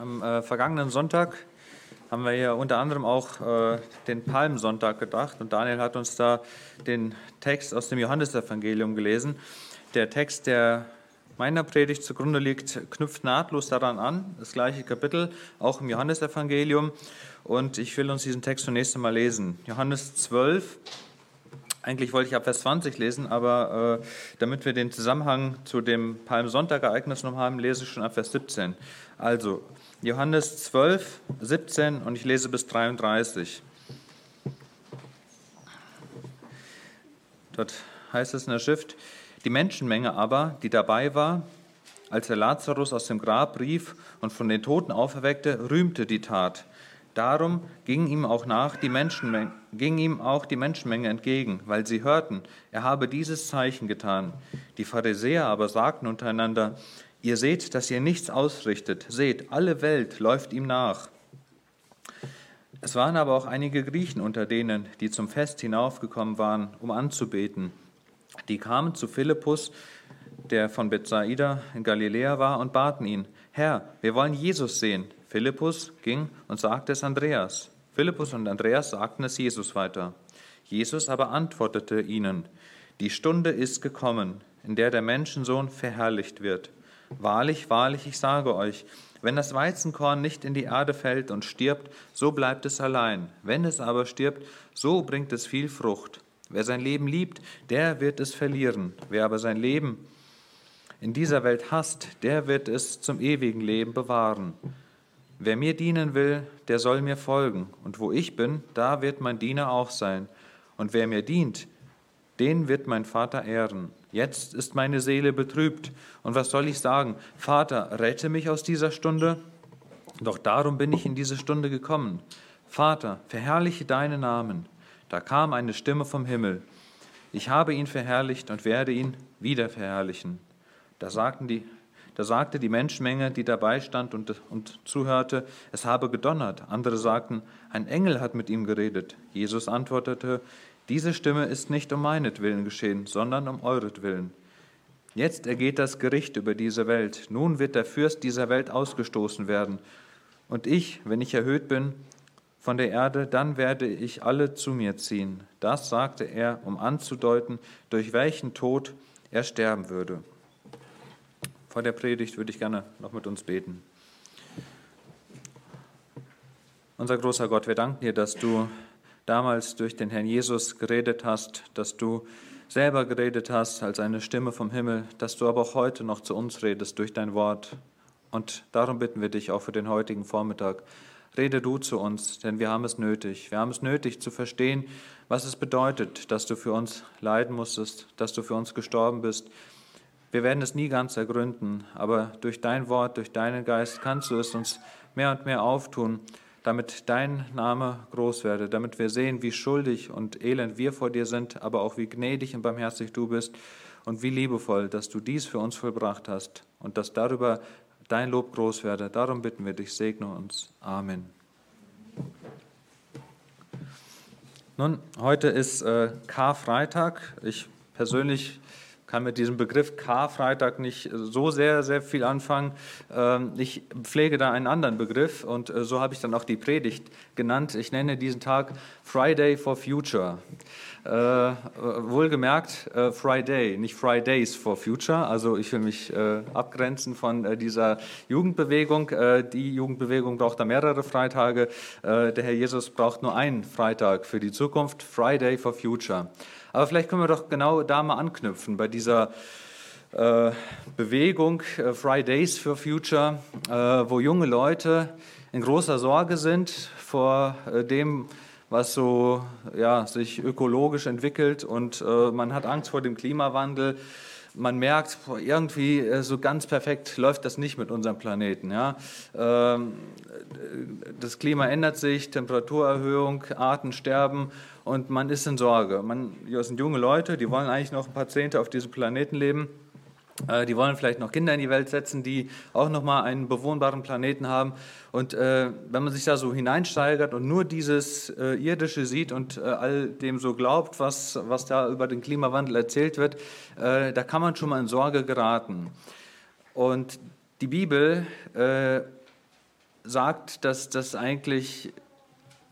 Am äh, vergangenen Sonntag haben wir ja unter anderem auch äh, den Palmsonntag gedacht und Daniel hat uns da den Text aus dem Johannesevangelium gelesen. Der Text, der meiner Predigt zugrunde liegt, knüpft nahtlos daran an, das gleiche Kapitel, auch im Johannesevangelium. Und ich will uns diesen Text zunächst einmal lesen. Johannes 12, eigentlich wollte ich ab Vers 20 lesen, aber äh, damit wir den Zusammenhang zu dem Palmsonntag-Ereignis noch haben, lese ich schon ab Vers 17. Also Johannes 12, 17 und ich lese bis 33. Dort heißt es in der Schrift, die Menschenmenge aber, die dabei war, als er Lazarus aus dem Grab rief und von den Toten auferweckte, rühmte die Tat. Darum ging ihm auch nach die Menschenmenge, ging ihm auch die Menschenmenge entgegen, weil sie hörten, er habe dieses Zeichen getan. Die Pharisäer aber sagten untereinander, ihr seht, dass ihr nichts ausrichtet. Seht, alle Welt läuft ihm nach. Es waren aber auch einige Griechen unter denen, die zum Fest hinaufgekommen waren, um anzubeten. Die kamen zu Philippus, der von Bethsaida in Galiläa war, und baten ihn, Herr, wir wollen Jesus sehen. Philippus ging und sagte es Andreas. Philippus und Andreas sagten es Jesus weiter. Jesus aber antwortete ihnen, die Stunde ist gekommen, in der der Menschensohn verherrlicht wird. Wahrlich, wahrlich, ich sage euch, wenn das Weizenkorn nicht in die Erde fällt und stirbt, so bleibt es allein. Wenn es aber stirbt, so bringt es viel Frucht. Wer sein Leben liebt, der wird es verlieren. Wer aber sein Leben in dieser Welt hasst, der wird es zum ewigen Leben bewahren. Wer mir dienen will, der soll mir folgen, und wo ich bin, da wird mein Diener auch sein. Und wer mir dient, den wird mein Vater ehren. Jetzt ist meine Seele betrübt, und was soll ich sagen? Vater, rette mich aus dieser Stunde? Doch darum bin ich in diese Stunde gekommen. Vater, verherrliche deinen Namen. Da kam eine Stimme vom Himmel. Ich habe ihn verherrlicht und werde ihn wieder verherrlichen. Da sagten die da sagte die Menschenmenge, die dabei stand und, und zuhörte, es habe gedonnert. Andere sagten, ein Engel hat mit ihm geredet. Jesus antwortete, diese Stimme ist nicht um meinetwillen geschehen, sondern um euretwillen. Jetzt ergeht das Gericht über diese Welt. Nun wird der Fürst dieser Welt ausgestoßen werden. Und ich, wenn ich erhöht bin von der Erde, dann werde ich alle zu mir ziehen. Das sagte er, um anzudeuten, durch welchen Tod er sterben würde vor der Predigt würde ich gerne noch mit uns beten. Unser großer Gott, wir danken dir, dass du damals durch den Herrn Jesus geredet hast, dass du selber geredet hast als eine Stimme vom Himmel, dass du aber auch heute noch zu uns redest durch dein Wort. Und darum bitten wir dich auch für den heutigen Vormittag. Rede du zu uns, denn wir haben es nötig. Wir haben es nötig zu verstehen, was es bedeutet, dass du für uns leiden musstest, dass du für uns gestorben bist, wir werden es nie ganz ergründen, aber durch dein Wort, durch deinen Geist kannst du es uns mehr und mehr auftun, damit dein Name groß werde, damit wir sehen, wie schuldig und elend wir vor dir sind, aber auch wie gnädig und barmherzig du bist und wie liebevoll, dass du dies für uns vollbracht hast und dass darüber dein Lob groß werde. Darum bitten wir dich, segne uns. Amen. Nun, heute ist äh, Karfreitag. Ich persönlich kann mit diesem Begriff Karfreitag nicht so sehr, sehr viel anfangen. Ähm, ich pflege da einen anderen Begriff und äh, so habe ich dann auch die Predigt genannt. Ich nenne diesen Tag Friday for Future. Äh, wohlgemerkt äh, Friday, nicht Fridays for Future. Also ich will mich äh, abgrenzen von äh, dieser Jugendbewegung. Äh, die Jugendbewegung braucht da mehrere Freitage. der Herr Jesus braucht nur einen Freitag für die Zukunft. Friday for Future. Aber vielleicht können wir doch genau da mal anknüpfen, bei dieser äh, Bewegung äh, Fridays for Future, äh, wo junge Leute in großer Sorge sind vor äh, dem, was so ja, sich ökologisch entwickelt und äh, man hat Angst vor dem Klimawandel man merkt, irgendwie äh, so ganz perfekt läuft das nicht mit unserem Planeten. Ja? Ähm, das Klima ändert sich, Temperaturerhöhung, Arten sterben und man ist in Sorge. Man, das sind junge Leute, die wollen eigentlich noch ein paar Zehnte auf diesem Planeten leben. Äh, die wollen vielleicht noch Kinder in die Welt setzen, die auch noch mal einen bewohnbaren Planeten haben. Und äh, wenn man sich da so hineinsteigert und nur dieses äh, Irdische sieht und äh, all dem so glaubt, was, was da über den Klimawandel erzählt wird, äh, da kann man schon mal in Sorge geraten. Und die Bibel äh, sagt, dass das eigentlich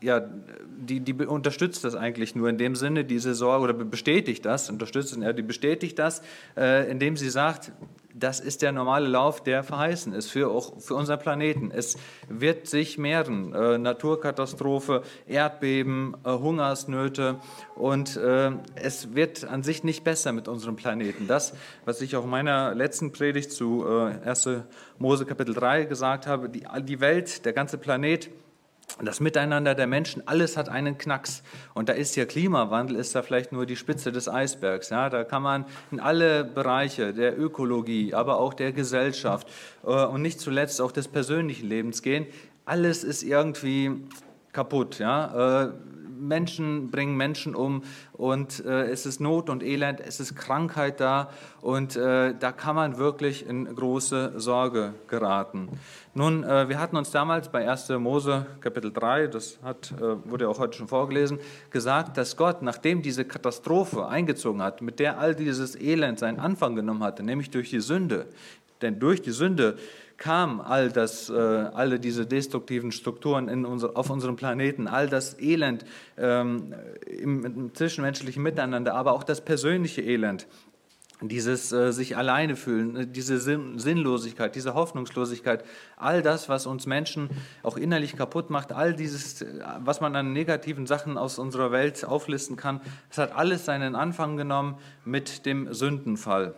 ja, die, die unterstützt das eigentlich nur in dem Sinne, diese Sorge, oder bestätigt das, unterstützt, ja, die bestätigt das, äh, indem sie sagt, das ist der normale Lauf, der verheißen ist für, auch für unseren Planeten. Es wird sich mehren, äh, Naturkatastrophe, Erdbeben, äh, Hungersnöte und äh, es wird an sich nicht besser mit unserem Planeten. Das, was ich auch in meiner letzten Predigt zu äh, 1. Mose Kapitel 3 gesagt habe, die, die Welt, der ganze Planet, das Miteinander der Menschen, alles hat einen Knacks. Und da ist ja Klimawandel, ist da vielleicht nur die Spitze des Eisbergs. Ja, da kann man in alle Bereiche der Ökologie, aber auch der Gesellschaft äh, und nicht zuletzt auch des persönlichen Lebens gehen. Alles ist irgendwie kaputt. Ja? Menschen bringen Menschen um und äh, es ist Not und Elend, es ist Krankheit da und äh, da kann man wirklich in große Sorge geraten. Nun, äh, wir hatten uns damals bei 1. Mose Kapitel 3, das hat, äh, wurde auch heute schon vorgelesen, gesagt, dass Gott, nachdem diese Katastrophe eingezogen hat, mit der all dieses Elend seinen Anfang genommen hatte, nämlich durch die Sünde, denn durch die Sünde kam all das, äh, alle diese destruktiven Strukturen in unser, auf unserem Planeten, all das Elend ähm, im, im, zwischenmenschlichen Miteinander, aber auch das persönliche Elend, dieses äh, sich alleine fühlen, äh, diese Sinn, Sinnlosigkeit, diese Hoffnungslosigkeit, all das, was uns Menschen auch innerlich kaputt macht, all dieses, äh, was man an negativen Sachen aus unserer Welt auflisten kann, es hat alles seinen Anfang genommen mit dem Sündenfall.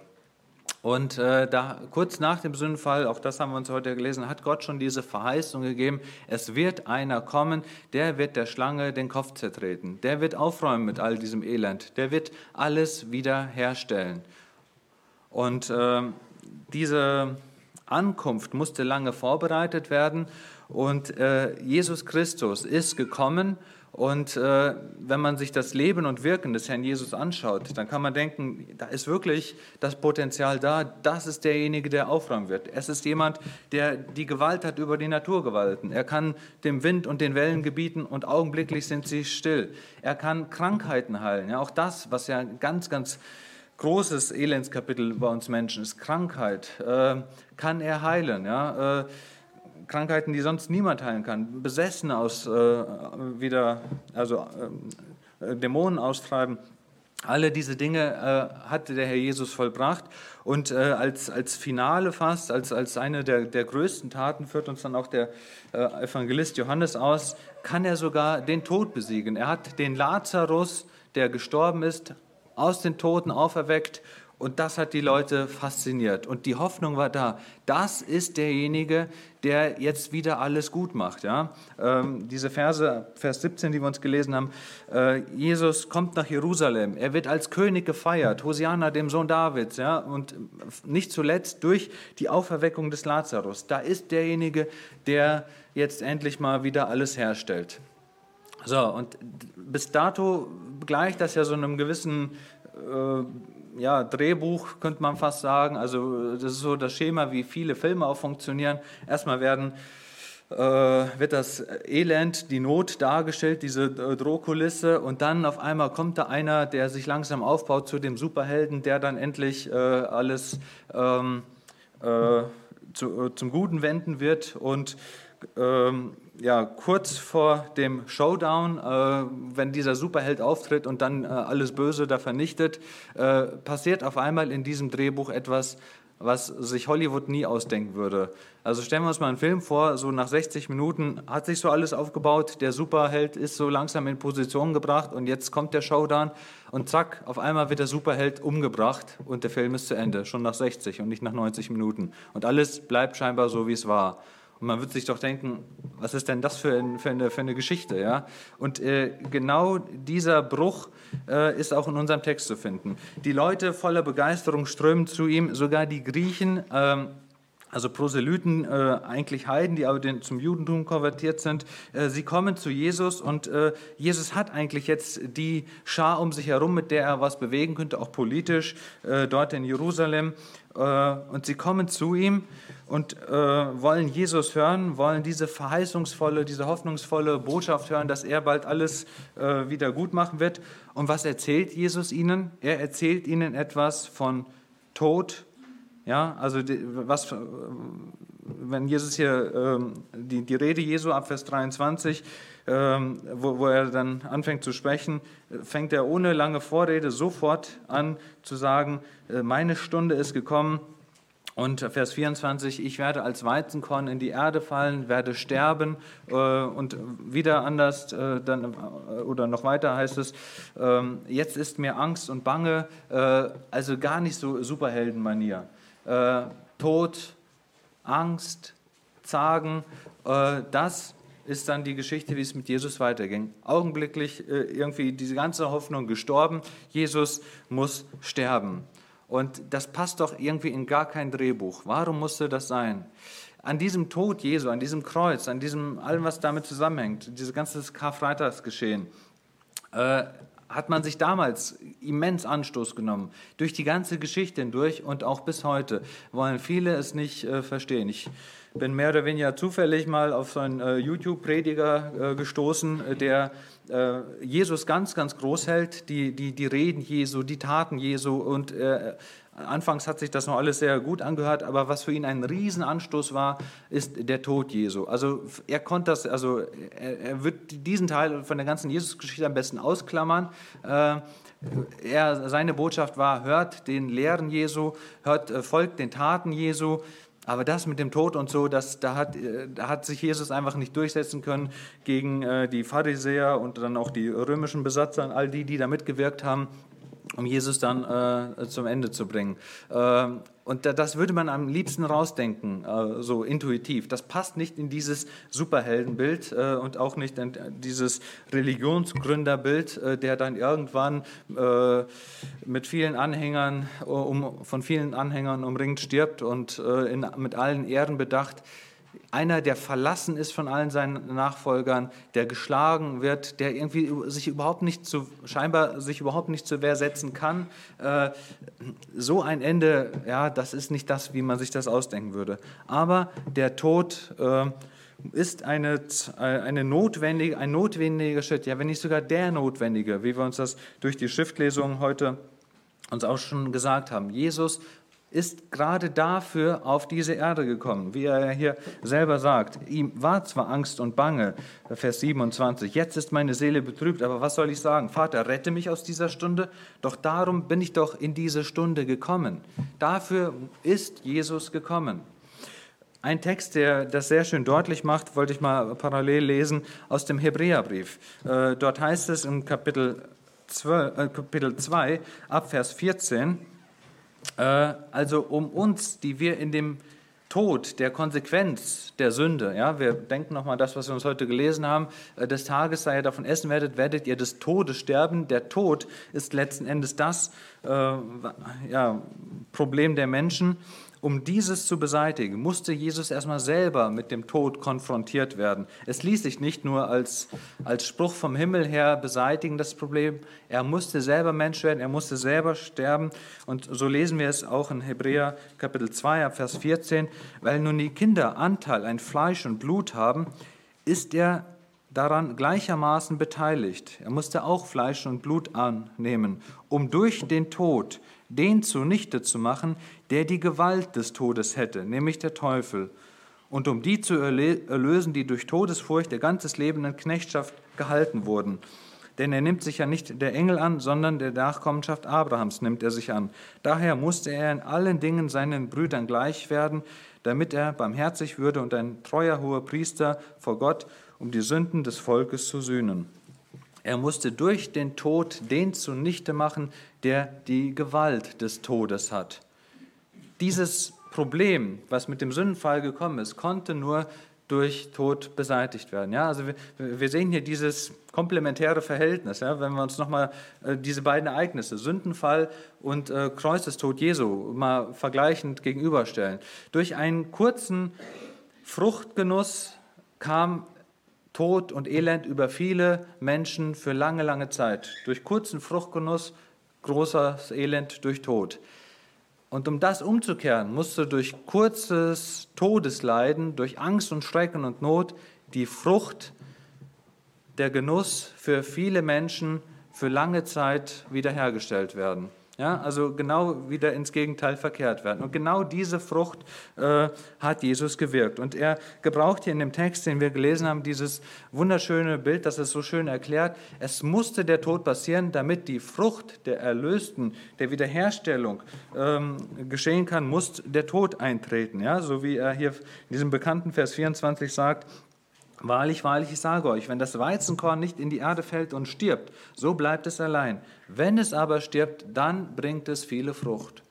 Und äh, da kurz nach dem Sündenfall, auch das haben wir uns heute gelesen, hat Gott schon diese Verheißung gegeben, es wird einer kommen, der wird der Schlange den Kopf zertreten, der wird aufräumen mit all diesem Elend, der wird alles wieder herstellen. Und äh, diese Ankunft musste lange vorbereitet werden und äh, Jesus Christus ist gekommen und äh, wenn man sich das Leben und Wirken des Herrn Jesus anschaut, dann kann man denken, da ist wirklich das Potenzial da, das ist derjenige, der aufräumen wird. Es ist jemand, der die Gewalt hat über die Naturgewalten. Er kann dem Wind und den Wellen gebieten und augenblicklich sind sie still. Er kann Krankheiten heilen. Ja, auch das, was ja ein ganz, ganz großes Elendskapitel bei uns Menschen ist, Krankheit, äh, kann er heilen. Ja, äh, Krankheiten, die sonst niemand heilen kann, Besessene aus, äh, wieder, also äh, Dämonen austreiben. Alle diese Dinge äh, hatte der Herr Jesus vollbracht und äh, als, als Finale fast, als, als eine der, der größten Taten führt uns dann auch der äh, Evangelist Johannes aus, kann er sogar den Tod besiegen. Er hat den Lazarus, der gestorben ist, aus den Toten auferweckt und das hat die Leute fasziniert. Und die Hoffnung war da. Das ist derjenige, der jetzt wieder alles gut macht. Ja? Ähm, diese Verse, Vers 17, die wir uns gelesen haben, äh, Jesus kommt nach Jerusalem. Er wird als König gefeiert. Hosianna, dem Sohn Davids. Ja? Und nicht zuletzt durch die Auferweckung des Lazarus. Da ist derjenige, der jetzt endlich mal wieder alles herstellt. So, und bis dato gleicht das ja so einem gewissen äh, ja, Drehbuch, könnte man fast sagen. Also das ist so das Schema, wie viele Filme auch funktionieren. Erstmal werden, äh, wird das Elend, die Not dargestellt, diese äh, Drohkulisse und dann auf einmal kommt da einer, der sich langsam aufbaut zu dem Superhelden, der dann endlich äh, alles ähm, äh, zu, äh, zum Guten wenden wird und ähm, ja, kurz vor dem Showdown, äh, wenn dieser Superheld auftritt und dann äh, alles Böse da vernichtet, äh, passiert auf einmal in diesem Drehbuch etwas, was sich Hollywood nie ausdenken würde. Also stellen wir uns mal einen Film vor, so nach 60 Minuten hat sich so alles aufgebaut, der Superheld ist so langsam in Position gebracht und jetzt kommt der Showdown und zack, auf einmal wird der Superheld umgebracht und der Film ist zu Ende, schon nach 60 und nicht nach 90 Minuten. Und alles bleibt scheinbar so, wie es war. Und man wird sich doch denken, was ist denn das für, ein, für, eine, für eine, Geschichte? Ja? Und äh, genau dieser Bruch äh, ist auch in unserem Text zu finden. Die Leute voller Begeisterung strömen zu ihm, sogar die Griechen. Ähm, also Proselyten, äh, eigentlich Heiden, die aber den, zum Judentum konvertiert sind, äh, sie kommen zu Jesus und äh, Jesus hat eigentlich jetzt die Schar um sich herum, mit der er was bewegen könnte, auch politisch, äh, dort in Jerusalem. Äh, und sie kommen zu ihm und äh, wollen Jesus hören, wollen diese verheißungsvolle, diese hoffnungsvolle Botschaft hören, dass er bald alles wieder gut machen wird. Und was erzählt Jesus ihnen? Er erzählt ihnen etwas von Tod, ja, also was, wenn Jesus hier ähm, die, die Rede Jesu ab Vers 23, ähm, wo, wo er dann anfängt zu sprechen, fängt er ohne lange Vorrede sofort an zu sagen, äh, meine Stunde ist gekommen. Und Vers 24, ich werde als Weizenkorn in die Erde fallen, werde sterben. Äh, und wieder anders, äh, dann, äh, oder noch weiter heißt es, ähm, jetzt ist mir Angst und Bange, äh, also gar nicht so Superheldenmanier. Äh, Tod, Angst, Zagen, äh, das ist dann die Geschichte, wie es mit Jesus weiterging. Augenblicklich irgendwie diese ganze Hoffnung gestorben. Jesus muss sterben. Und das passt doch irgendwie in gar kein Drehbuch. Warum musste das sein? An diesem Tod Jesu, an diesem Kreuz, an diesem allem, was damit zusammenhängt, dieses ganze Karfreitagsgeschehen, äh, hat man sich damals immens Anstoß genommen. Durch die ganze Geschichte hindurch und auch bis heute wollen viele es nicht äh, verstehen. Ich bin mehr oder weniger zufällig mal auf so einen äh, YouTube-Prediger äh, gestoßen, äh, der äh, Jesus ganz, ganz groß hält, die, die, die Reden Jesu, die Taten Jesu und äh, Anfangs hat sich das noch alles sehr gut angehört, aber was für ihn ein Riesenanstoß war, ist der Tod Jesu. Also er konnte das, also er, er wird diesen Teil von der ganzen Jesus-Geschichte am besten ausklammern. Äh, er, seine Botschaft war, hört den Lehren Jesu, hört, folgt den Taten Jesu. Aber das mit dem Tod und so, das, da, hat, äh, da hat sich Jesus einfach nicht durchsetzen können gegen äh, die Pharisäer und dann auch die römischen Besatzer und all die, die da mitgewirkt haben um Jesus dann äh, zum Ende zu bringen. Äh, und das würde man am liebsten rausdenken, äh, so intuitiv. Das passt nicht in dieses Superheldenbild äh, und auch nicht in dieses Religionsgründerbild, äh, der dann irgendwann äh, mit vielen Anhängern, um, von vielen Anhängern umringt stirbt und in, mit allen Ehren bedacht einer, der verlassen ist von allen seinen Nachfolgern, der geschlagen wird, der irgendwie sich überhaupt nicht zu, scheinbar sich überhaupt nicht zur Wehr setzen kann. Äh, so ein Ende, ja, das ist nicht das, wie man sich das ausdenken würde. Aber der Tod äh, ist eine, eine notwendige, ein notwendiger Schritt, ja, wenn nicht sogar der notwendige, wie wir uns das durch die Schriftlesung heute uns auch schon gesagt haben. Jesus ist gerade dafür auf diese Erde gekommen, wie er hier selber sagt. Ihm war zwar Angst und Bange, Vers 27, jetzt ist meine Seele betrübt, aber was soll ich sagen? Vater, rette mich aus dieser Stunde, doch darum bin ich doch in diese Stunde gekommen. Dafür ist Jesus gekommen. Ein Text, der das sehr schön deutlich macht, wollte ich mal parallel lesen aus dem Hebräerbrief. Äh, dort heißt es im Kapitel 2, äh, Kapitel 2 ab Vers 14, äh, also um uns, die wir in dem Tod, der Konsequenz der Sünde, ja, wir denken nochmal das, was wir uns heute gelesen haben, äh, des Tages, da ihr davon essen werdet, werdet ihr des Todes sterben. Der Tod ist letzten Endes das äh, ja, Problem der Menschen. Um dieses zu beseitigen, musste Jesus erstmal selber mit dem Tod konfrontiert werden. Es ließ sich nicht nur als, als Spruch vom Himmel her beseitigen, das Problem. Er musste selber Mensch werden, er musste selber sterben. Und so lesen wir es auch in Hebräer Kapitel 2, Vers 14. Weil nun die Kinder Anteil an Fleisch und Blut haben, ist er daran gleichermaßen beteiligt. Er musste auch Fleisch und Blut annehmen, um durch den Tod den zunichte zu machen, der die Gewalt des Todes hätte, nämlich der Teufel, und um die zu erlösen, die durch Todesfurcht ihr ganzes Leben in Knechtschaft gehalten wurden. Denn er nimmt sich ja nicht der Engel an, sondern der Nachkommenschaft Abrahams nimmt er sich an. Daher musste er in allen Dingen seinen Brüdern gleich werden, damit er barmherzig würde und ein treuer hoher Priester vor Gott, um die Sünden des Volkes zu sühnen. Er musste durch den Tod den zunichte machen, der die Gewalt des Todes hat. Dieses Problem, was mit dem Sündenfall gekommen ist, konnte nur durch Tod beseitigt werden. Ja, also wir, wir sehen hier dieses komplementäre Verhältnis, ja, wenn wir uns nochmal äh, diese beiden Ereignisse, Sündenfall und äh, Kreuzestod Jesu, mal vergleichend gegenüberstellen. Durch einen kurzen Fruchtgenuss kam Tod und Elend über viele Menschen für lange, lange Zeit. Durch kurzen Fruchtgenuss großes Elend durch Tod. Und um das umzukehren, musste durch kurzes Todesleiden, durch Angst und Schrecken und Not die Frucht, der Genuss für viele Menschen für lange Zeit wiederhergestellt werden. Ja, also genau wieder ins Gegenteil verkehrt werden. Und genau diese Frucht äh, hat Jesus gewirkt. Und er gebraucht hier in dem Text, den wir gelesen haben, dieses wunderschöne Bild, das es so schön erklärt. Es musste der Tod passieren, damit die Frucht der Erlösten, der Wiederherstellung ähm, geschehen kann, muss der Tod eintreten. Ja, so wie er hier in diesem bekannten Vers 24 sagt, Wahrlich, wahrlich, ich sage euch, wenn das Weizenkorn nicht in die Erde fällt und stirbt, so bleibt es allein. Wenn es aber stirbt, dann bringt es viele Frucht.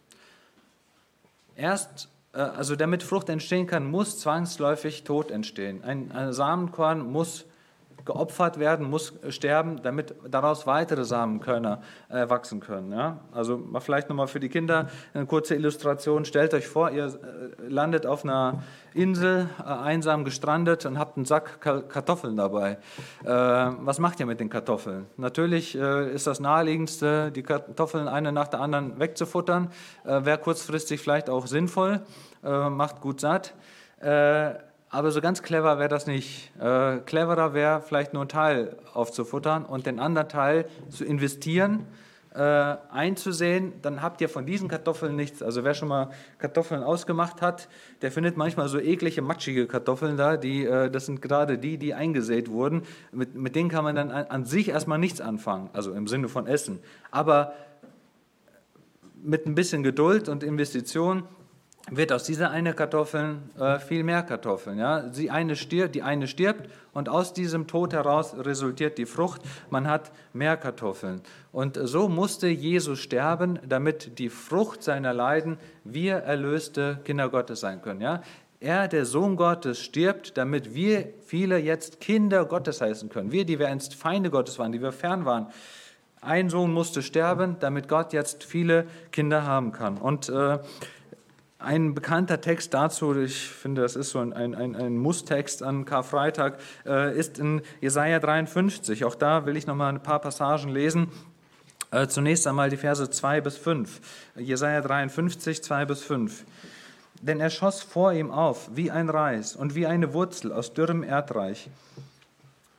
Erst, äh, also damit Frucht entstehen kann, muss zwangsläufig Tod entstehen. Ein, ein Samenkorn muss geopfert werden, muss sterben, damit daraus weitere Samenkörner äh, wachsen können. Ja? Also vielleicht nochmal für die Kinder eine kurze Illustration. Stellt euch vor, ihr äh, landet auf einer Insel, äh, einsam gestrandet und habt einen Sack Kartoffeln dabei. Äh, was macht ihr mit den Kartoffeln? Natürlich äh, ist das naheliegendste, die Kartoffeln eine nach der anderen wegzufuttern. Äh, Wäre kurzfristig vielleicht auch sinnvoll, macht gut satt. Aber so ganz clever wäre das nicht. Äh, cleverer wäre vielleicht nur einen Teil aufzufuttern und den anderen Teil zu investieren, äh, einzusehen. Dann habt ihr von diesen Kartoffeln nichts. Also wer schon mal Kartoffeln ausgemacht hat, der findet manchmal so eklige, matschige Kartoffeln da. Die, äh, das sind gerade die, die eingesät wurden. Mit, mit denen kann man dann an, an sich erstmal nichts anfangen, also im Sinne von Essen. Aber mit ein bisschen Geduld und Investition wird aus dieser eine Kartoffeln äh, viel mehr Kartoffeln. Ja? Sie eine stirbt, die eine stirbt und aus diesem Tod heraus resultiert die Frucht. Man hat mehr Kartoffeln. Und so musste Jesus sterben, damit die Frucht seiner Leiden wir erlöste Kinder Gottes sein können. Ja? Er, der Sohn Gottes, stirbt, damit wir viele jetzt Kinder Gottes heißen können. Wir, die wir einst Feinde Gottes waren, die wir fern waren. Ein Sohn musste sterben, damit Gott jetzt viele Kinder haben kann. Und äh, ein bekannter Text dazu, ich finde, das ist so ein, ein, ein Musstext an Karfreitag, äh, ist in Jesaja 53. Auch da will ich noch mal ein paar Passagen lesen. Äh, zunächst einmal die Verse 2 bis 5. Jesaja 53, 2 bis 5. Denn er schoss vor ihm auf wie ein Reis und wie eine Wurzel aus dürrem Erdreich.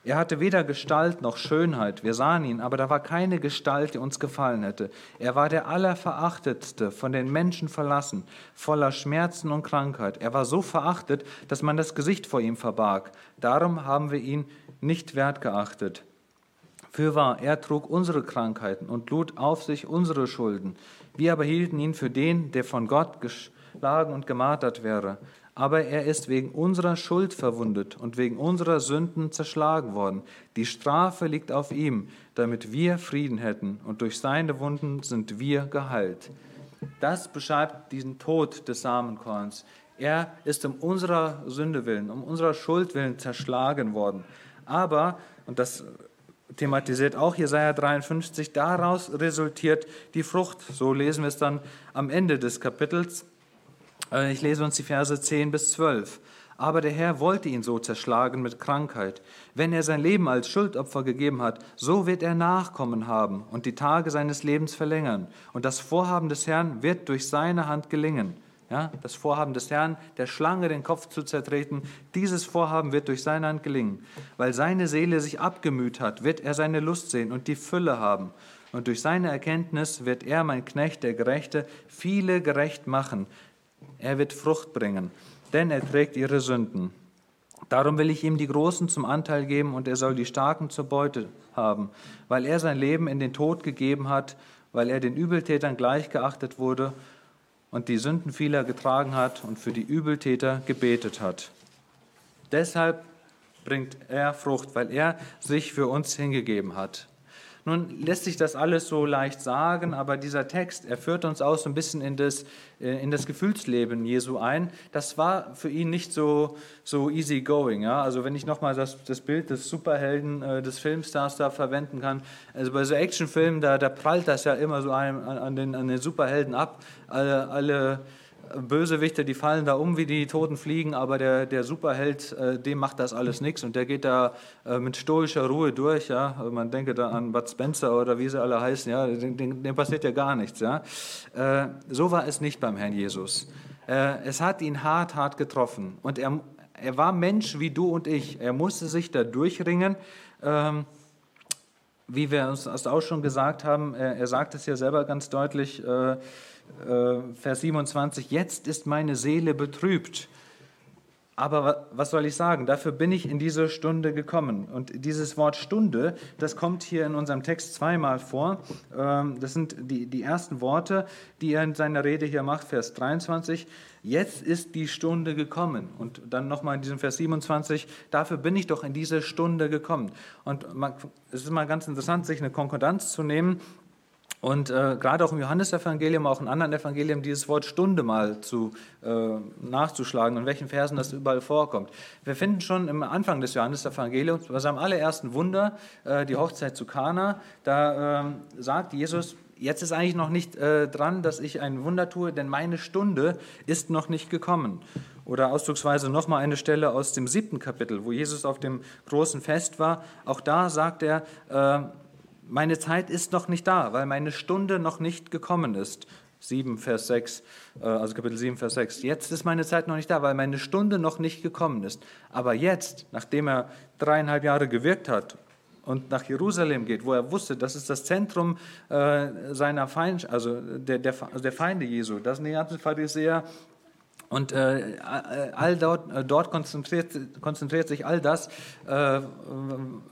Er hatte weder Gestalt noch Schönheit. Wir sahen ihn, aber da war keine Gestalt, die uns gefallen hätte. Er war der Allerverachtetste, von den Menschen verlassen, voller Schmerzen und Krankheit. Er war so verachtet, dass man das Gesicht vor ihm verbarg. Darum haben wir ihn nicht wertgeachtet. Fürwahr, er trug unsere Krankheiten und lud auf sich unsere Schulden. Wir aber hielten ihn für den, der von Gott geschlagen und gemartert wäre aber er ist wegen unserer Schuld verwundet und wegen unserer Sünden zerschlagen worden. Die Strafe liegt auf ihm, damit wir Frieden hätten, und durch seine Wunden sind wir geheilt. Das beschreibt diesen Tod des Samenkorns. Er ist um unserer Sünde willen, um unserer Schuld willen zerschlagen worden. Aber, und das thematisiert auch Jesaja 53, daraus resultiert die Frucht. So lesen wir es dann am Ende des Kapitels. Äh, ich lese uns die Verse 10 bis 12. Aber der Herr wollte ihn so zerschlagen mit Krankheit. Wenn er sein Leben als Schuldopfer gegeben hat, so wird er Nachkommen haben und die Tage seines Lebens verlängern. Und das Vorhaben des Herrn wird durch seine Hand gelingen. Ja, das Vorhaben des Herrn, der Schlange den Kopf zu zertreten, dieses Vorhaben wird durch seine Hand gelingen. Weil seine Seele sich abgemüht hat, wird er seine Lust sehen und die Fülle haben. Und durch seine Erkenntnis wird er, mein Knecht, der Gerechte, viele gerecht machen, er wird Frucht bringen, denn er trägt ihre Sünden. Darum will ich ihm die Großen zum Anteil geben und er soll die Starken zur Beute haben, weil er sein Leben in den Tod gegeben hat, weil er den Übeltätern gleichgeachtet wurde und die Sünden vieler getragen hat und für die Übeltäter gebetet hat. Deshalb bringt er Frucht, weil er sich für uns hingegeben hat. Nun lässt sich das alles so leicht sagen, aber dieser Text, er führt uns auch so ein bisschen in das, äh, in das Gefühlsleben Jesu ein. Das war für ihn nicht so, so easy going. Ja? Also wenn ich nochmal das, das Bild des Superhelden, äh, des Filmstars da verwenden kann, also bei so Actionfilmen, da, da prallt das ja immer so an, an, den, an den Superhelden ab. Alle, alle Bösewichte, die fallen da um wie die toten Fliegen, aber der, der Superheld, äh, dem macht das alles nichts und der geht da äh, mit stoischer Ruhe durch. Ja? Also man denke da an Bud Spencer oder wie sie alle heißen, ja? dem, dem, dem passiert ja gar nichts. Ja? Äh, so war es nicht beim Herrn Jesus. Äh, es hat ihn hart, hart getroffen und er, er war Mensch wie du und ich. Er musste sich da durchringen. Ähm, wie wir uns auch schon gesagt haben, er, er sagt es ja selber ganz deutlich, äh, äh, Vers 27, jetzt ist meine Seele betrübt. Aber was soll ich sagen? Dafür bin ich in diese Stunde gekommen. Und dieses Wort Stunde, das kommt hier in unserem Text zweimal vor. Ähm, das sind die, die ersten Worte, die er in seiner Rede hier macht, Vers 23. Jetzt ist die Stunde gekommen. Und dann nochmal in diesem Vers 27, dafür bin ich doch in diese Stunde gekommen. Und man, es ist mal ganz interessant, sich eine Konkordanz zu nehmen und äh, gerade auch im Johannesevangelium, auch in anderen Evangelien, dieses Wort Stunde mal zu, äh, nachzuschlagen, in welchen Versen das überall vorkommt. Wir finden schon im Anfang des Johannesevangeliums, bei seinem allerersten Wunder, äh, die Hochzeit zu Kana, da ähm, sagt Jesus, jetzt ist eigentlich noch nicht äh, dran, dass ich ein Wunder tue, denn meine Stunde ist noch nicht gekommen. Oder ausdrucksweise nochmal eine Stelle aus dem siebten Kapitel, wo Jesus auf dem großen Fest war. Auch da sagt er, äh, meine Zeit ist noch nicht da, weil meine Stunde noch nicht gekommen ist. 7, Vers 6, äh, also Kapitel 7, Vers 6. Jetzt ist meine Zeit noch nicht da, weil meine Stunde noch nicht gekommen ist. Aber jetzt, nachdem er dreieinhalb Jahre gewirkt hat und nach Jerusalem geht, wo er wusste, das ist das Zentrum äh, seiner Feind, also der, der, der Feinde Jesu, das sind die ganzen Pharisäer, und äh, all dort, äh, dort konzentriert, konzentriert, sich all das, äh,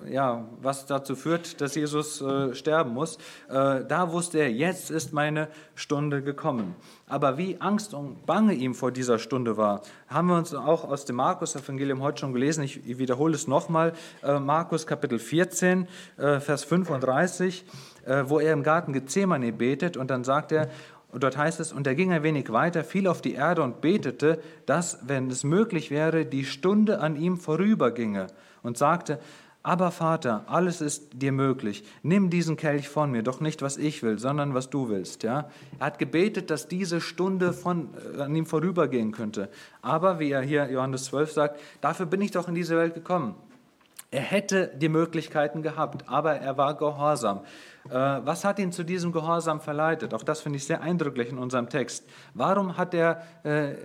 ja, was dazu führt, dass Jesus äh, sterben muss. Äh, da wusste er, jetzt ist meine Stunde gekommen. Aber wie Angst und Bange ihm vor dieser Stunde war, haben wir uns auch aus dem Markus-Evangelium heute schon gelesen. Ich wiederhole es nochmal. Äh, Markus Kapitel 14, Vers 35, wo er im Garten Gethsemane betet und dann sagt er, und dort heißt es, und er ging ein wenig weiter, fiel auf die Erde und betete, dass, wenn es möglich wäre, die Stunde an ihm vorüberginge und sagte, aber Vater, alles ist dir möglich. Nimm diesen Kelch von mir, doch nicht was ich will, sondern was du willst. Ja? Er hat gebetet, dass diese Stunde von, äh, an ihm vorübergehen könnte. Aber, wie er hier Johannes 12 sagt, dafür bin ich doch in diese Welt gekommen. Er hätte die Möglichkeiten gehabt, aber er war gehorsam. Äh, was hat ihn zu diesem Gehorsam verleitet? Auch das finde ich sehr eindrücklich in unserem Text. Warum hat er äh,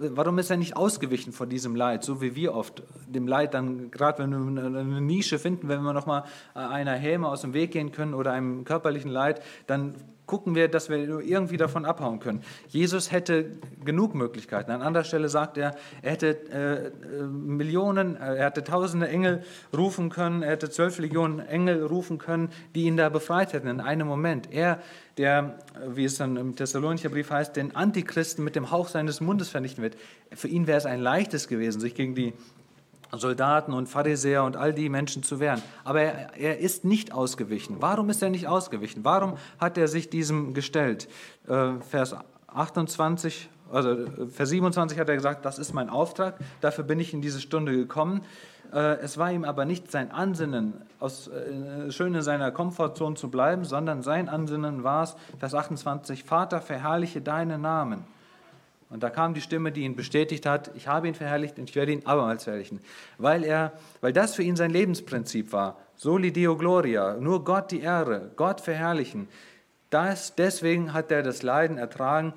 warum ist er nicht ausgewichen vor diesem Leid, so wie wir oft dem Leid dann, gerade wenn wir eine Nische finden, wenn wir nochmal äh, einer Häme aus dem Weg gehen können oder einem körperlichen Leid, dann gucken wir, dass wir irgendwie davon abhauen können. Jesus hätte genug Möglichkeiten. An anderer Stelle sagt er, er hätte äh, äh Millionen, äh, er hätte tausende Engel rufen können, er hätte zwölf Legionen Engel rufen können, die ihn da befreit hätten in einem Moment. Er, der, wie es dann im Thessalonicher Brief heißt, den Antichristen mit dem Hauch seines Mundes vernichten wird. Für ihn wäre es ein leichtes gewesen, sich gegen die Soldaten und Pharisäer und all die Menschen zu wehren. Aber er, er, ist nicht ausgewichen. Warum ist er nicht ausgewichen? Warum hat er sich diesem gestellt? Äh, Vers 28, also Vers 27 hat er gesagt, das ist mein Auftrag, dafür bin ich in diese Stunde gekommen. Äh, es war ihm aber nicht sein Ansinnen, aus, äh, schön in seiner Komfortzone zu bleiben, sondern sein Ansinnen war es, Vers 28, Vater, verherrliche deinen Namen. Und da kam die Stimme, die ihn bestätigt hat, ich habe ihn verherrlicht und ich werde ihn abermals verherrlichen. Weil, er, weil das für ihn sein Lebensprinzip war. Soli Deo Gloria, nur Gott die Ehre, Gott verherrlichen. Das, deswegen hat er das Leiden ertragen,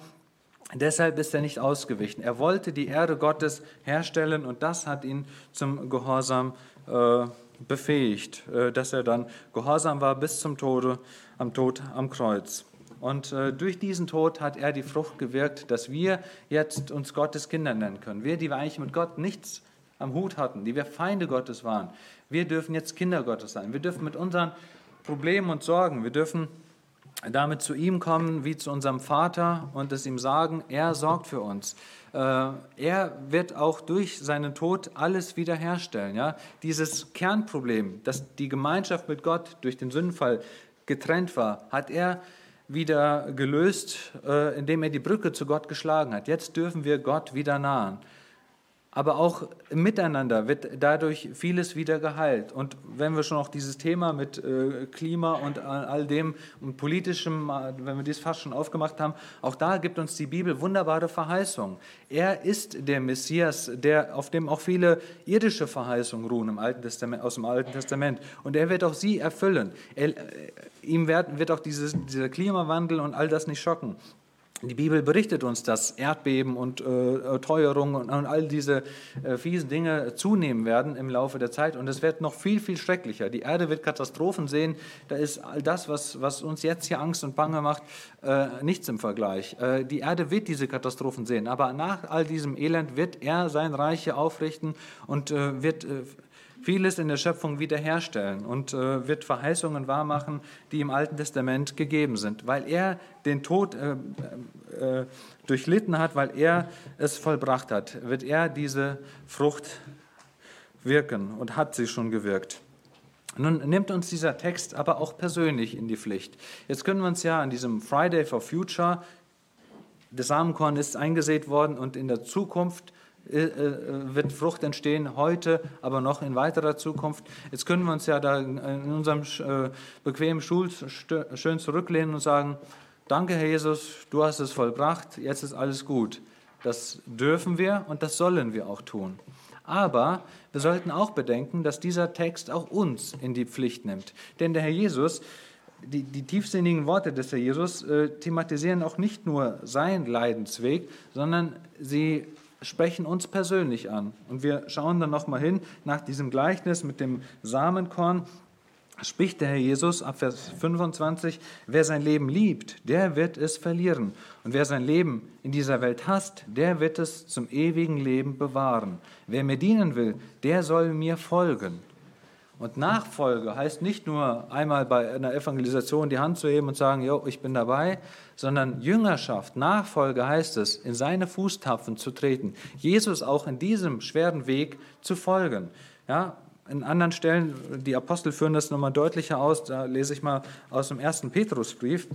deshalb ist er nicht ausgewichen. Er wollte die Ehre Gottes herstellen und das hat ihn zum Gehorsam äh, befähigt, äh, dass er dann gehorsam war bis zum Tode, am Tod am Kreuz. Und äh, durch diesen Tod hat er die Frucht gewirkt, dass wir jetzt uns Gottes Kinder nennen können. Wir, die wir eigentlich mit Gott nichts am Hut hatten, die wir Feinde Gottes waren, wir dürfen jetzt Kinder Gottes sein. Wir dürfen mit unseren Problemen und Sorgen, wir dürfen damit zu ihm kommen wie zu unserem Vater und es ihm sagen, er sorgt für uns. Äh, er wird auch durch seinen Tod alles wiederherstellen. Ja? Dieses Kernproblem, dass die Gemeinschaft mit Gott durch den Sündenfall getrennt war, hat er wieder gelöst, äh, indem er die Brücke zu Gott geschlagen hat. Jetzt dürfen wir Gott wieder nahen aber auch Miteinander wird dadurch vieles wieder geheilt. Und wenn wir schon auch dieses Thema mit äh, Klima und all dem und politischem, äh, wenn wir dies fast schon aufgemacht haben, auch da gibt uns die Bibel wunderbare Verheißungen. Er ist der Messias, der, auf dem auch viele irdische Verheißungen ruhen im Alten Testament, aus dem Alten Testament. Und er wird auch sie erfüllen. Er, äh, ihm wird, wird auch dieses, dieser Klimawandel und all das nicht schocken. Die Bibel berichtet uns, dass Erdbeben und äh, Teuerung und, und, all diese äh, fiesen Dinge zunehmen werden im Laufe der Zeit und es wird noch viel, viel schrecklicher. Die Erde wird Katastrophen sehen. Da ist all das, was, was uns jetzt hier Angst und Bange macht, äh, nichts im Vergleich. Äh, die Erde wird diese Katastrophen sehen, aber nach all diesem Elend wird er sein Reich hier aufrichten und äh, wird äh, vieles in der Schöpfung wiederherstellen und äh, wird Verheißungen wahrmachen, die im Alten Testament gegeben sind, weil er den Tod äh, äh, durchlitten hat, weil er es vollbracht hat, wird er diese Frucht wirken und hat sie schon gewirkt. Nun nimmt uns dieser Text aber auch persönlich in die Pflicht. Jetzt können wir uns ja an diesem Friday for Future, das Samenkorn ist eingesät worden und in der Zukunft äh, äh, wird Frucht entstehen, heute, aber noch in weiterer Zukunft. Jetzt können wir uns ja da in unserem äh, bequemen Stuhl schön zurücklehnen und sagen, danke Herr Jesus, du hast es vollbracht, jetzt ist alles gut. Das dürfen wir und das sollen wir auch tun. Aber wir sollten auch bedenken, dass dieser Text auch uns in die Pflicht nimmt. Denn der Herr Jesus, die, die tiefsinnigen Worte des Herr Jesus äh, thematisieren auch nicht nur seinen Leidensweg, sondern sie sprechen uns persönlich an. Und wir schauen dann nochmal hin nach diesem Gleichnis mit dem Samenkorn. Spricht der Herr Jesus ab Vers 25, wer sein Leben liebt, der wird es verlieren. Und wer sein Leben in dieser Welt hasst, der wird es zum ewigen Leben bewahren. Wer mir dienen will, der soll mir folgen. Und Nachfolge heißt nicht nur einmal bei einer Evangelisation die Hand zu heben und sagen, jo, ich bin dabei, sondern Jüngerschaft, Nachfolge heißt es, in seine Fußtapfen zu treten, Jesus auch in diesem schweren Weg zu folgen. Ja, in anderen Stellen, die Apostel führen das nochmal deutlicher aus, da lese ich mal aus dem ersten Petrusbrief,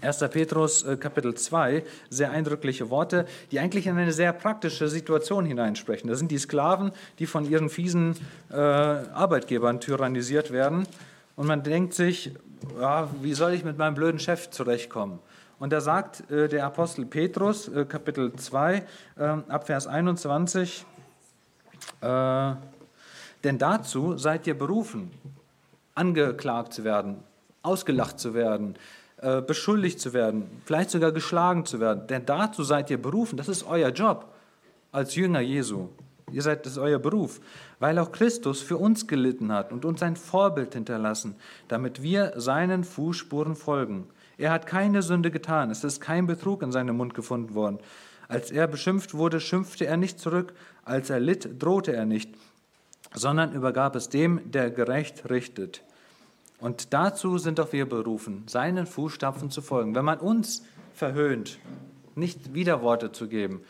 1. Petrus äh, Kapitel 2, sehr eindrückliche Worte, die eigentlich in eine sehr praktische Situation hineinsprechen. Das sind die Sklaven, die von ihren fiesen äh, Arbeitgebern tyrannisiert werden. Und man denkt sich, ja, wie soll ich mit meinem blöden Chef zurechtkommen? Und da sagt äh, der Apostel Petrus, äh, Kapitel 2, äh, ab Vers 21, äh, denn dazu seid ihr berufen, angeklagt zu werden, ausgelacht zu werden, äh, beschuldigt zu werden, vielleicht sogar geschlagen zu werden. Denn dazu seid ihr berufen. Das ist euer Job als Jünger Jesu. Ihr seid, das ist euer Beruf, weil auch Christus für uns gelitten hat und uns ein Vorbild hinterlassen, damit wir seinen Fußspuren folgen. Er hat keine Sünde getan, es ist kein Betrug in seinem Mund gefunden worden. Als er beschimpft wurde, schimpfte er nicht zurück, als er litt, drohte er nicht, sondern übergab es dem, der gerecht richtet. Und dazu sind auch wir berufen, seinen Fußstapfen zu folgen. Wenn man uns verhöhnt, nicht Widerworte zu geben.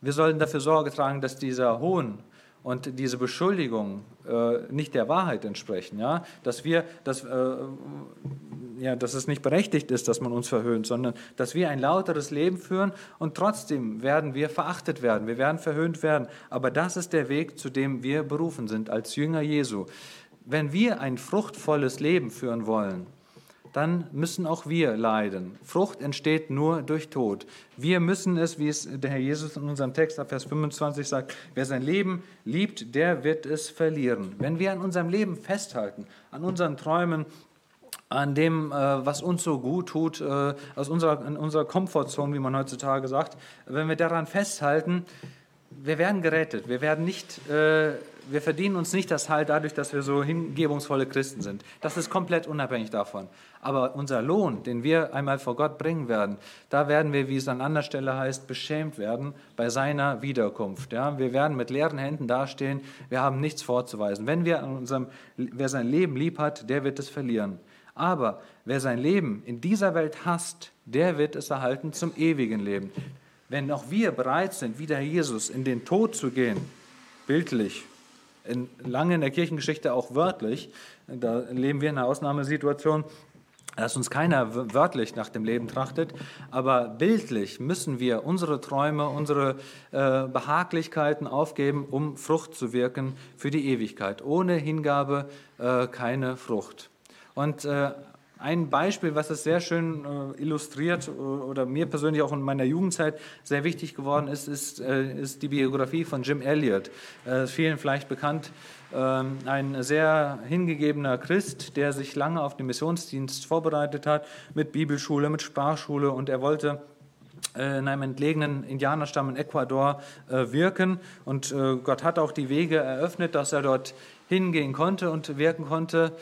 Wir sollen dafür Sorge tragen, dass dieser Hohn und diese Beschuldigung äh, nicht der Wahrheit entsprechen, ja, dass wir, dass, äh, ja, dass es nicht berechtigt ist, dass man uns verhöhnt, sondern dass wir ein lauteres Leben führen und trotzdem werden wir verachtet werden, wir werden verhöhnt werden. Aber das ist der Weg, zu dem wir berufen sind als Jünger Jesu wenn wir ein fruchtvolles Leben führen wollen, dann müssen auch wir leiden. Frucht entsteht nur durch Tod. Wir müssen es, wie es der Herr Jesus in unserem Text ab Vers 25 sagt, wer sein Leben liebt, der wird es verlieren. Wenn wir an unserem Leben festhalten, an unseren Träumen, an dem, äh, was uns so gut tut, äh, aus unserer, in unserer Komfortzone, wie man heutzutage sagt, wenn wir daran festhalten, wir werden gerettet. Wir werden nicht äh, wir verdienen uns nicht das Heil dadurch, dass wir so hingebungsvolle Christen sind. Das ist komplett unabhängig davon. Aber unser Lohn, den wir einmal vor Gott bringen werden, da werden wir, wie es an anderer Stelle heißt, beschämt werden bei seiner Wiederkunft. Ja, wir werden mit leeren Händen dastehen, wir haben nichts vorzuweisen. Wenn wir an unserem, wer sein Leben lieb hat, der wird es verlieren. Aber wer sein Leben in dieser Welt hasst, der wird es erhalten zum ewigen Leben. Wenn auch wir bereit sind, wie der Jesus in den Tod zu gehen, bildlich, in, lange in der Kirchengeschichte auch wörtlich. Da leben wir in einer Ausnahmesituation, dass uns keiner wörtlich nach dem Leben trachtet, aber bildlich müssen wir unsere Träume, unsere äh, Behaglichkeiten aufgeben, um Frucht zu wirken für die Ewigkeit. Ohne Hingabe äh, keine Frucht. Und äh, ein Beispiel, was es sehr schön äh, illustriert äh, oder mir persönlich auch in meiner Jugendzeit sehr wichtig geworden ist, ist, äh, ist die Biografie von Jim Elliot. Äh, vielen vielleicht bekannt, ähm, ein sehr hingegebener Christ, der sich lange auf den Missionsdienst vorbereitet hat mit Bibelschule, mit Sprachschule und er wollte äh, in einem entlegenen Indianerstamm in Ecuador äh, wirken. Und Gott hat auch die Wege eröffnet, dass er dort hingehen konnte und wirken konnte.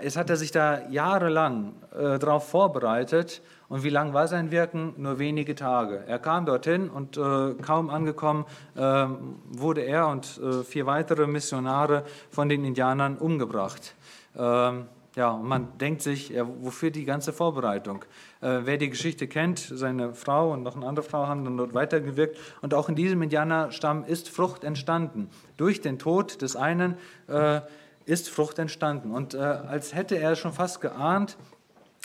Es hat er sich da jahrelang darauf vorbereitet. Und wie lang war sein Wirken? Nur wenige Tage. Er kam dorthin und kaum angekommen wurde er und vier weitere Missionare von den Indianern umgebracht. Ähm, ja, und man denkt sich, ja, wofür die ganze Vorbereitung? Äh, wer die Geschichte kennt, seine Frau und noch eine andere Frau haben dann dort weitergewirkt. Und auch in diesem Indianerstamm ist Frucht entstanden. Durch den Tod des einen äh, ist Frucht entstanden. Und äh, als hätte er schon fast geahnt,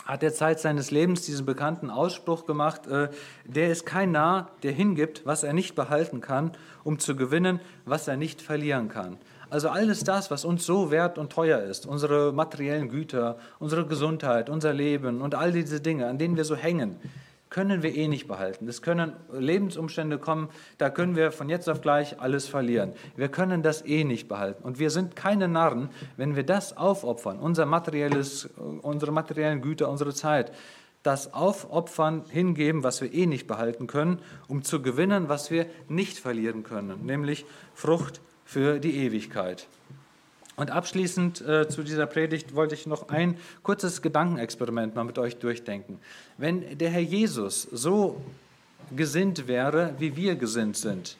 hat er Zeit seines Lebens diesen bekannten Ausspruch gemacht, äh, der ist kein Narr, der hingibt, was er nicht behalten kann, um zu gewinnen, was er nicht verlieren kann. Also alles das, was uns so wert und teuer ist, unsere materiellen Güter, unsere Gesundheit, unser Leben und all diese Dinge, an denen wir so hängen, können wir eh nicht behalten. Es können Lebensumstände kommen, da können wir von jetzt auf gleich alles verlieren. Wir können das eh nicht behalten. Und wir sind keine Narren, wenn wir das aufopfern, unser materielles, unsere materiellen Güter, unsere Zeit, das aufopfern, hingeben, was wir eh nicht behalten können, um zu gewinnen, was wir nicht verlieren können, nämlich Frucht für die Ewigkeit. Und abschließend äh, zu dieser Predigt wollte ich noch ein kurzes Gedankenexperiment mal mit euch durchdenken. Wenn der Herr Jesus so gesinnt wäre, wie wir gesinnt sind,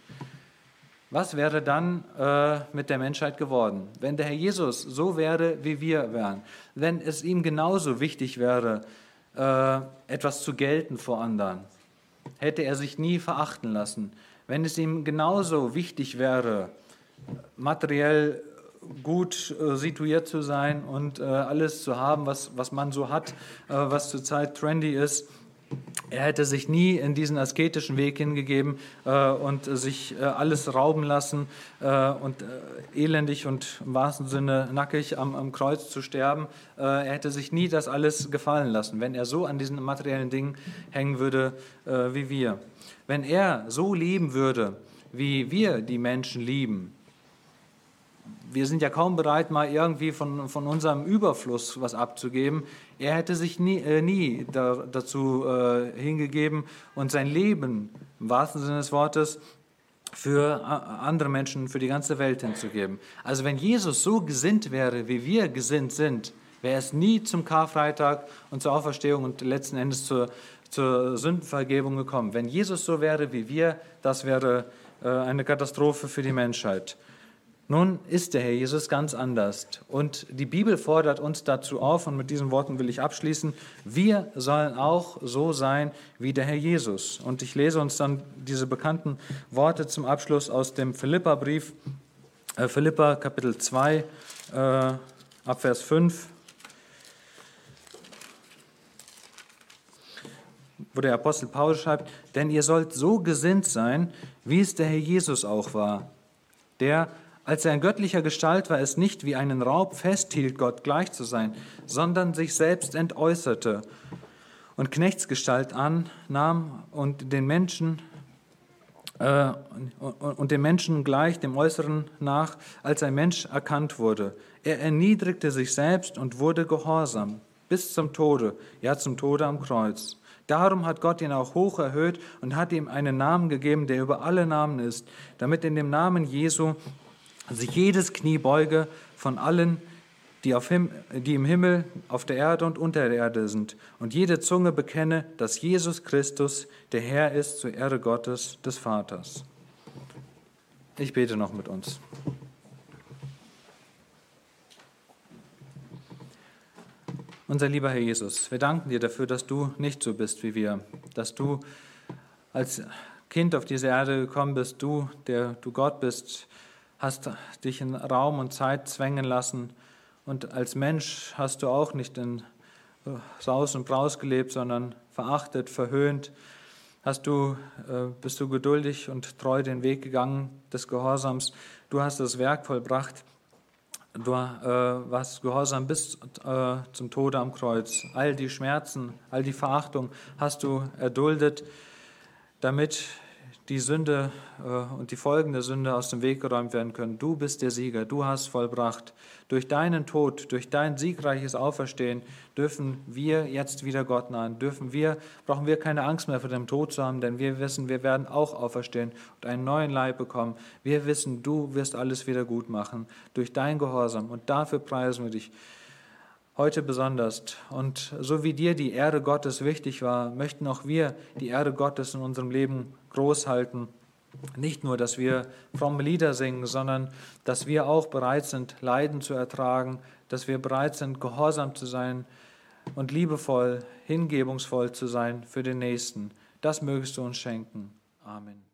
was wäre dann äh, mit der Menschheit geworden? Wenn der Herr Jesus so wäre, wie wir wären, wenn es ihm genauso wichtig wäre, äh, etwas zu gelten vor anderen, hätte er sich nie verachten lassen. Wenn es ihm genauso wichtig wäre, materiell gut äh, situiert zu sein und äh, alles zu haben, was, was man so hat, äh, was zurzeit trendy ist. Er hätte sich nie in diesen asketischen Weg hingegeben äh, und sich äh, alles rauben lassen äh, und elendig und im wahrsten Sinne nackig am, am Kreuz zu sterben. er hätte sich nie das alles gefallen lassen, wenn er so an diesen materiellen Dingen hängen würde wie wir. Wenn er so lieben würde, wie wir die Menschen lieben, wir sind ja kaum bereit, mal irgendwie von, von unserem Überfluss was abzugeben. Er hätte sich nie, äh, nie da, dazu äh, hingegeben und sein Leben, im wahrsten Sinne des Wortes, für andere Menschen, für die ganze Welt hinzugeben. Also wenn Jesus so gesinnt wäre, wie wir gesinnt sind, wäre es nie zum Karfreitag und zur Auferstehung und letzten Endes zur, zur Sündenvergebung gekommen. Wenn Jesus so wäre wie wir, das wäre äh, eine Katastrophe für die Menschheit. Nun ist der Herr Jesus ganz anders. Und die Bibel fordert uns dazu auf, und mit diesen Worten will ich abschließen, wir sollen auch so sein wie der Herr Jesus. Und ich lese uns dann diese bekannten Worte zum Abschluss aus dem Philippa-Brief, äh, Philippa Kapitel 2, äh, ab Vers 5. wo der Apostel Paulus schreibt, denn ihr sollt so gesinnt sein, wie es der Herr Jesus auch war, der als er in göttlicher Gestalt war, es nicht wie einen Raub festhielt, Gott gleich zu sein, sondern sich selbst entäußerte und Knechtsgestalt annahm und den Menschen äh, und dem Menschen gleich dem Äußeren nach als ein Mensch erkannt wurde. Er erniedrigte sich selbst und wurde gehorsam bis zum Tode, ja zum Tode am Kreuz. Darum hat Gott ihn auch hoch erhöht und hat ihm einen Namen gegeben, der über alle Namen ist, damit in dem Namen Jesu sich jedes Knie beuge von allen, die, auf Him die im Himmel, auf der Erde und unter der Erde sind, und jede Zunge bekenne, dass Jesus Christus der Herr ist zur Ehre Gottes des Vaters. Ich bete noch mit uns. Unser lieber Herr Jesus, wir danken dir dafür, dass du nicht so bist wie wir, dass du als Kind auf diese Erde gekommen bist, du, der du Gott bist, hast dich in Raum und Zeit zwängen lassen und als Mensch hast du auch nicht in Saus und Braus gelebt, sondern verachtet, verhöhnt. Hast du, äh, bist du geduldig und treu den Weg gegangen des Gehorsams. Du hast das Werk vollbracht. Du äh, warst gehorsam bis äh, zum Tode am Kreuz. All die Schmerzen, all die Verachtung hast du erduldet, damit die Sünde äh, und die Folgen der Sünde aus dem Weg geräumt werden können. Du bist der Sieger, du hast vollbracht. Durch deinen Tod, durch dein siegreiches Auferstehen dürfen wir jetzt wieder Gott nahen. Dürfen wir, brauchen wir keine Angst mehr vor dem Tod zu haben, denn wir wissen, wir werden auch auferstehen und einen neuen Leib bekommen. Wir wissen, du wirst alles wieder gut machen durch dein Gehorsam und dafür preisen wir dich heute besonders. Und so wie dir die Ehre Gottes wichtig war, möchten auch wir die Ehre Gottes in unserem Leben groß halten. Nicht nur, dass wir fromme Lieder singen, sondern dass wir auch bereit sind, Leiden zu ertragen, dass wir bereit sind, gehorsam zu sein und liebevoll, hingebungsvoll zu sein für den Nächsten. Das mögest du uns schenken. Amen.